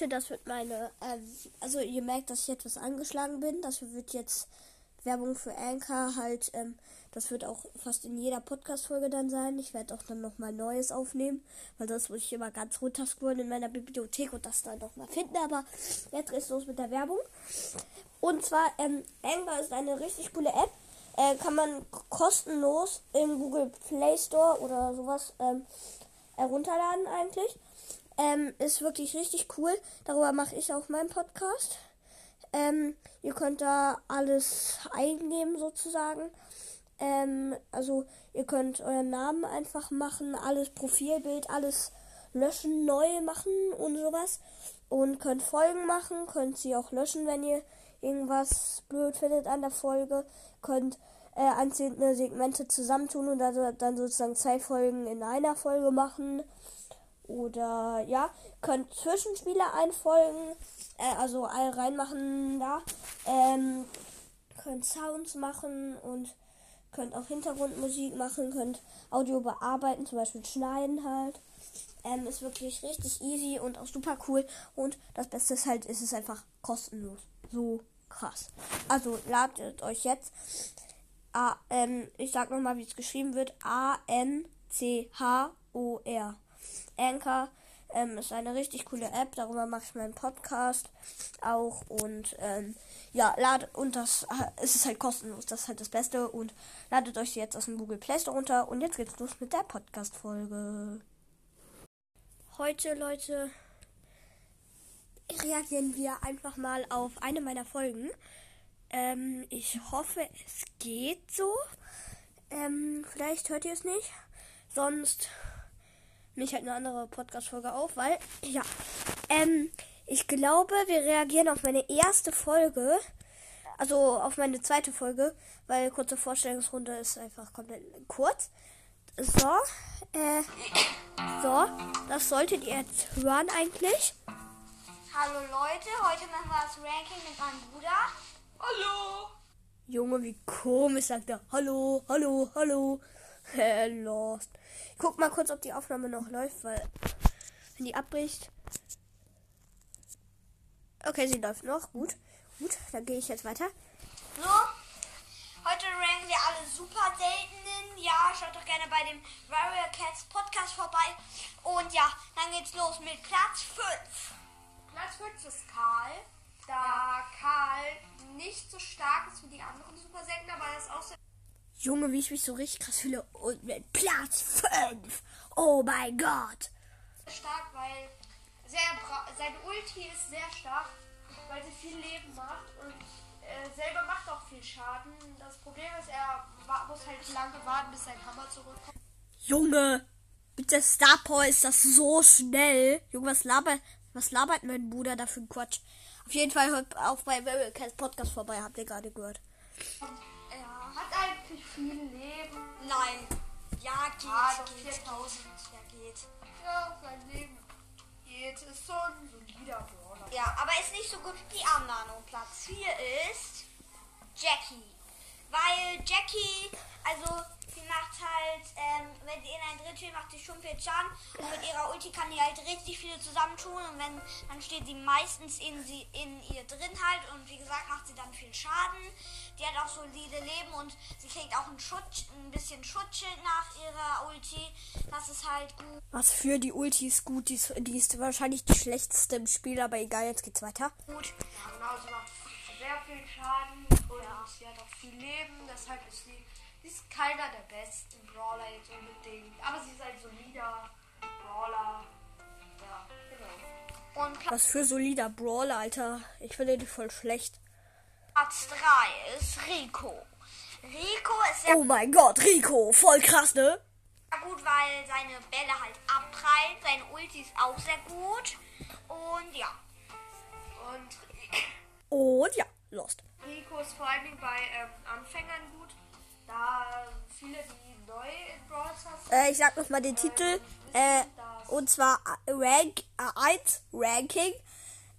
Leute, das wird meine, ähm, also ihr merkt, dass ich etwas angeschlagen bin. Das wird jetzt Werbung für Anchor halt, ähm, das wird auch fast in jeder Podcast-Folge dann sein. Ich werde auch dann nochmal Neues aufnehmen, weil das muss ich immer ganz runterscrollen in meiner Bibliothek und das dann nochmal finden. Aber jetzt geht's los mit der Werbung. Und zwar, ähm, Anchor ist eine richtig coole App. Äh, kann man kostenlos im Google Play Store oder sowas ähm, herunterladen eigentlich. Ähm, ist wirklich richtig cool. Darüber mache ich auch meinen Podcast. Ähm, ihr könnt da alles eingeben sozusagen. Ähm, also ihr könnt euren Namen einfach machen, alles Profilbild, alles löschen, neu machen und sowas. Und könnt Folgen machen, könnt sie auch löschen, wenn ihr irgendwas blöd findet an der Folge. Könnt äh, einzelne Segmente zusammentun und also dann sozusagen zwei Folgen in einer Folge machen. Oder ja, könnt Zwischenspiele einfolgen, äh, also all reinmachen da. Ähm, könnt Sounds machen und könnt auch Hintergrundmusik machen, könnt Audio bearbeiten, zum Beispiel schneiden halt. Ähm, ist wirklich richtig easy und auch super cool. Und das Beste ist halt, ist es einfach kostenlos. So krass. Also ladet euch jetzt. A, ähm, ich sag nochmal, wie es geschrieben wird. A-N-C-H-O-R. Anchor ähm, ist eine richtig coole App. Darüber mache ich meinen Podcast auch. Und ähm, ja, ladet und das äh, ist halt kostenlos. Das ist halt das Beste. Und ladet euch jetzt aus dem Google Play Store runter. Und jetzt geht's los mit der Podcast-Folge. Heute, Leute, reagieren wir einfach mal auf eine meiner Folgen. Ähm, ich hoffe, es geht so. Ähm, vielleicht hört ihr es nicht. Sonst mich halt eine andere Podcast-Folge auf, weil, ja, ähm, ich glaube, wir reagieren auf meine erste Folge. Also auf meine zweite Folge, weil kurze Vorstellungsrunde ist einfach komplett kurz. So, äh, so, das solltet ihr jetzt hören eigentlich. Hallo Leute, heute machen wir das Ranking mit meinem Bruder. Hallo! Junge, wie komisch sagt er. Hallo, hallo, hallo. Lost. Ich guck mal kurz, ob die Aufnahme noch läuft, weil wenn die abbricht. Okay, sie läuft noch. Gut. Gut, dann gehe ich jetzt weiter. So, heute ranken wir alle super seltenen. Ja, schaut doch gerne bei dem Warrior Cats Podcast vorbei. Und ja, dann geht's los mit Platz 5. Platz 5 ist Karl. Da Karl nicht so stark ist wie die anderen Super Seltener, aber er ist auch sehr Junge, wie ich mich so richtig krass fühle. Und mit Platz 5. Oh mein Gott. stark, weil sehr sein Ulti ist sehr stark, weil sie viel Leben macht und äh, selber macht auch viel Schaden. Das Problem ist, er muss halt lange warten, bis sein Hammer zurückkommt. Junge, mit der Star Power ist das so schnell. Junge, was labert, was labert mein Bruder da für Quatsch? Auf jeden Fall hört auch bei Very Cats Podcast vorbei, habt ihr gerade gehört. Eigentlich viel Leben. Nein. Ja, geht. Ah, geht. 4000. Ja, geht. Ja, sein Leben geht. Ist so ein solider Brawler. Ja, aber ist nicht so gut wie. Und Platz 4 ist Jackie. Weil Jackie, also sie macht halt, ähm, wenn sie in ein Drittel macht sie schon viel Schaden und mit ihrer Ulti kann die halt richtig viele zusammentun und wenn, dann steht sie meistens in, sie, in ihr drin halt und wie gesagt macht sie dann viel Schaden. Die hat auch solide Leben und sie kriegt auch ein, Schutz, ein bisschen Schutzschild nach ihrer Ulti. Das ist halt gut. Was für die Ulti ist gut, die ist, die ist wahrscheinlich die schlechteste im Spiel, aber egal, jetzt geht's weiter. gut. Ja, genau, sie macht sehr viel Schaden und sie hat auch viel Leben. Deshalb ist sie, sie ist keiner der besten Brawler jetzt unbedingt. Aber sie ist ein solider Brawler. Ja, genau. Und Was für solider Brawler, Alter. Ich finde die voll schlecht. Platz 3 ist Rico. Rico ist sehr Oh mein Gott, Rico, voll krass, ne? gut, weil seine Bälle halt abprallen. Seine Ulti ist auch sehr gut. Und ja. Und Und ja, lost. Rico ist vor Dingen bei ähm, Anfängern gut, da viele, die neu in Brawl Stars sind, Äh, ich sag nochmal den Titel. Äh, und zwar äh, Rank äh, 1 Ranking.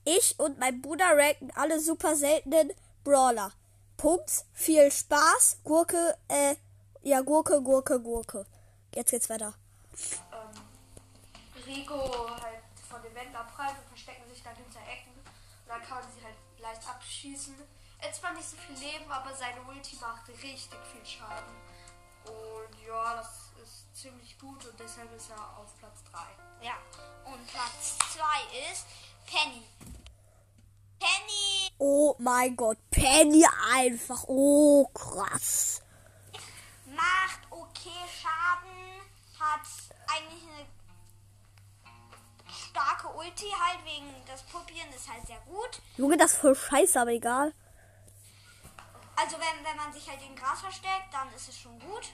Ich und mein Bruder ranken alle super seltenen Brawler. Punkt. Viel Spaß. Gurke, äh, ja, Gurke, Gurke, Gurke. Jetzt geht's weiter. Rico halt von den Wänden abprallen und verstecken sich dann hinter Ecken. Und dann kann man sie halt leicht abschießen. Er zwar nicht so viel Leben, aber seine Ulti macht richtig viel Schaden. Und ja, das ist ziemlich gut und deshalb ist er auf Platz 3. Ja. Und Platz 2 ist Penny. Penny Oh mein Gott, Penny einfach. Oh, krass. macht okay Schaden, Ulti halt wegen das Puppieren ist halt sehr gut. Junge, das ist voll scheiße, aber egal. Also wenn, wenn man sich halt in Gras versteckt, dann ist es schon gut.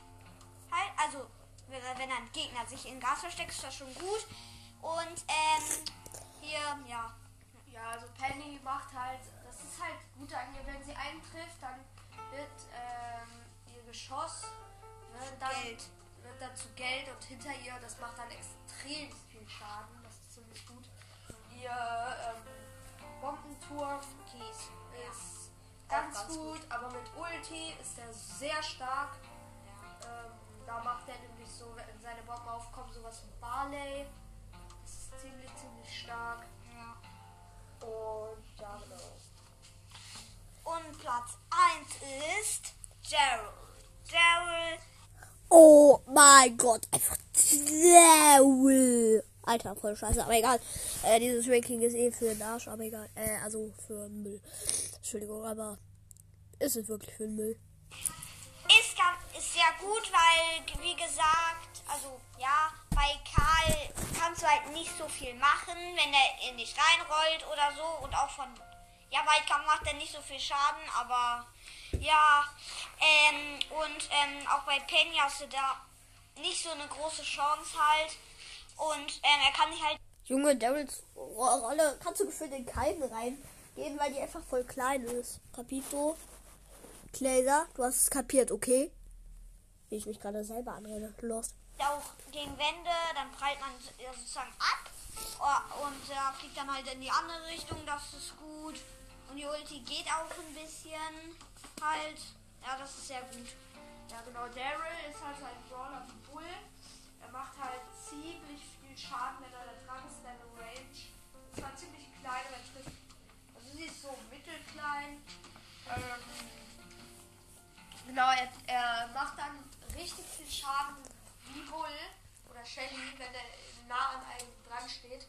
Halt, also wenn, wenn ein Gegner sich in Gras versteckt, ist das schon gut. Und ähm, hier, ja. Ja, also Penny macht halt, das ist halt gut an ihr, wenn sie einen trifft, dann wird ähm, ihr Geschoss, ne, dann Geld. wird dazu Geld und hinter ihr, das macht dann extrem viel Schaden, das ist ziemlich gut. Ihr ähm, Bombenturm Kies. ist Auch ganz, ganz gut, aber mit Ulti ist er sehr stark. Ähm, da macht er nämlich so, wenn seine Bomben aufkommen, sowas wie Barley. Das ist ziemlich, ziemlich stark. Ja. Und ja, genau. Und Platz 1 ist Daryl. Daryl, Oh mein Gott, einfach Daryl. Alter, voll scheiße, aber egal. Äh, dieses Ranking ist eh für den Arsch, aber egal. Äh, also für Müll. Entschuldigung, aber ist es wirklich für den Müll? ist, ganz, ist sehr gut, weil, wie gesagt, also ja, bei Karl kannst du halt nicht so viel machen, wenn er in dich reinrollt oder so. Und auch von, ja, Weitkampf macht er nicht so viel Schaden, aber ja, ähm, und ähm, auch bei Penny hast du da nicht so eine große Chance halt. Und ähm, er kann dich halt Junge, Daryls Ro- Rolle kannst du gefühlt in keinen reingehen, weil die einfach voll klein ist. Capito? Glaser, du hast es kapiert, okay? Wie ich mich gerade selber anrede. Los. auch gegen Wände, dann prallt man so- sozusagen ab Oh, und er fliegt dann halt in die andere Richtung, das ist gut. Und die Ulti geht auch ein bisschen halt. Ja, das ist sehr gut. Ja, genau. Daryl ist halt ein Brawler Bull. Macht halt ziemlich viel Schaden, er da dran ist, seine Range. Ist zwar ziemlich klein, aber er trifft. Also sie ist so mittelklein. Ähm, genau, er, er macht dann richtig viel Schaden wie Bull oder Shelly, wenn er nah an einem dran steht.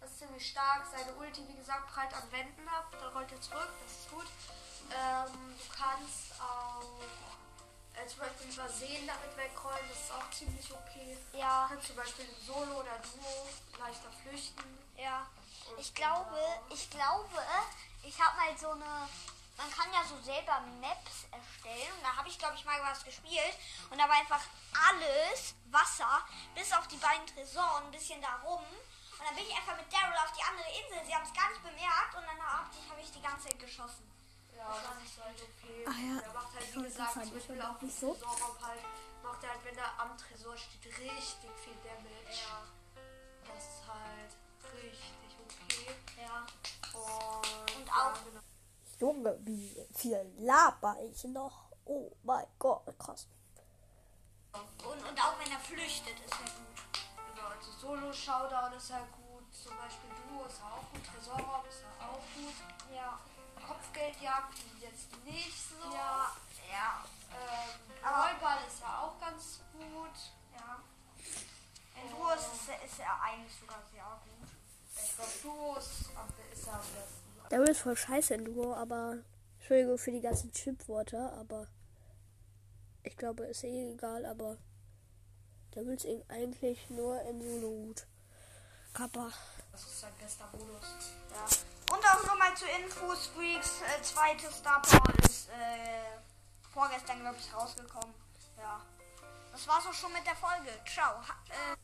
Das ist ziemlich stark. Seine Ulti, wie gesagt, prallt an Wänden ab. Dann rollt er zurück. Das ist gut. Ähm, du kannst auch äh, zum Beispiel übersehen damit wegrollen. Das ist auch ziemlich okay. Ja, kannst zum Beispiel im Solo oder Duo leichter flüchten. ja. Ich glaube, ich glaube, ich habe mal so eine. Man kann ja so selber Maps erstellen. Und da habe ich, glaube ich, mal was gespielt. Und da war einfach alles Wasser, bis auf die beiden Tresoren, ein bisschen da rum. Und dann bin ich einfach mit Daryl auf die andere Insel. Sie haben es gar nicht bemerkt. Und dann habe ich, hab ich die ganze Zeit geschossen. Ja, das ist halt okay. Ah ja, Er macht halt, wie gesagt, zum Ich Beispiel auch auch nicht nicht so. Halt. Macht er halt, wenn er am Tresor steht, richtig viel Damage. Ja. Das ist halt richtig okay. Ja. Und, Und auch- genau. Junge, wie viel laber ich noch? Oh mein Gott, krass. Und, und auch wenn er flüchtet, ist er gut. Genau, also Solo-Showdown ist ja gut. Zum Beispiel Duo ist ja auch gut. Tresorraum ist ja auch gut. Ja. Kopfgeldjagd jetzt nicht so. Ja. Ja. Ähm, Rollball ist ja auch ganz gut. Ja. In ist, es- ist er eigentlich sogar sehr gut. Ich glaube, Duo ist, ist ja am besten. Daryl ist voll scheiße in Duo, aber Entschuldigung für die ganzen Chipwörter, aber ich glaube, ist eh egal, aber Daryl ist eh eigentlich nur in Solo gut. Kappa. Das ist sein bester Modus. Ja. Und auch nochmal zur Info, Squeaks äh, zweites Star Power ist äh, vorgestern, glaube ich, rausgekommen. Ja. Das war's auch schon mit der Folge. Ciao. Ha äh,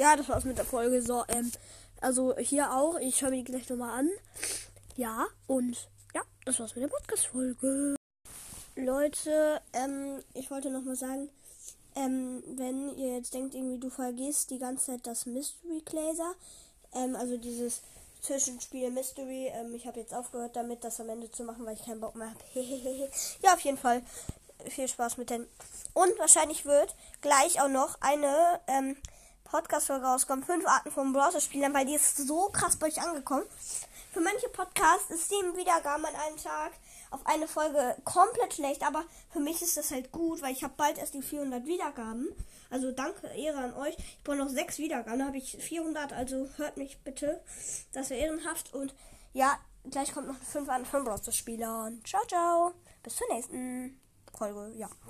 Ja, das war's mit der Folge. So, ähm, also hier auch. Ich schaue mir die gleich nochmal an. Ja, und ja, das war's mit der Podcast-Folge. Leute, ähm, ich wollte nochmal sagen, ähm, wenn ihr jetzt denkt, irgendwie du vergisst die ganze Zeit das Mystery Glaser, ähm, also dieses Zwischenspiel Mystery, ähm, ich habe jetzt aufgehört damit, das am Ende zu machen, weil ich keinen Bock mehr habe. ja, auf jeden Fall viel Spaß mit den. Und wahrscheinlich wird gleich auch noch eine ähm, Podcast-Folge rauskommt. Fünf Arten von Browser-Spielern, weil die ist so krass bei euch angekommen. Für manche Podcasts ist sieben Wiedergaben an einem Tag auf eine Folge komplett schlecht, aber für mich ist das halt gut, weil ich habe bald erst die 400 Wiedergaben. Also danke, Ehre an euch. Ich brauche noch sechs Wiedergaben, dann habe ich 400, also hört mich bitte. Das wäre ehrenhaft und ja, gleich kommt noch 5 an 5 Browser-Spielern. Ciao, ciao. Bis zur nächsten Folge, ja.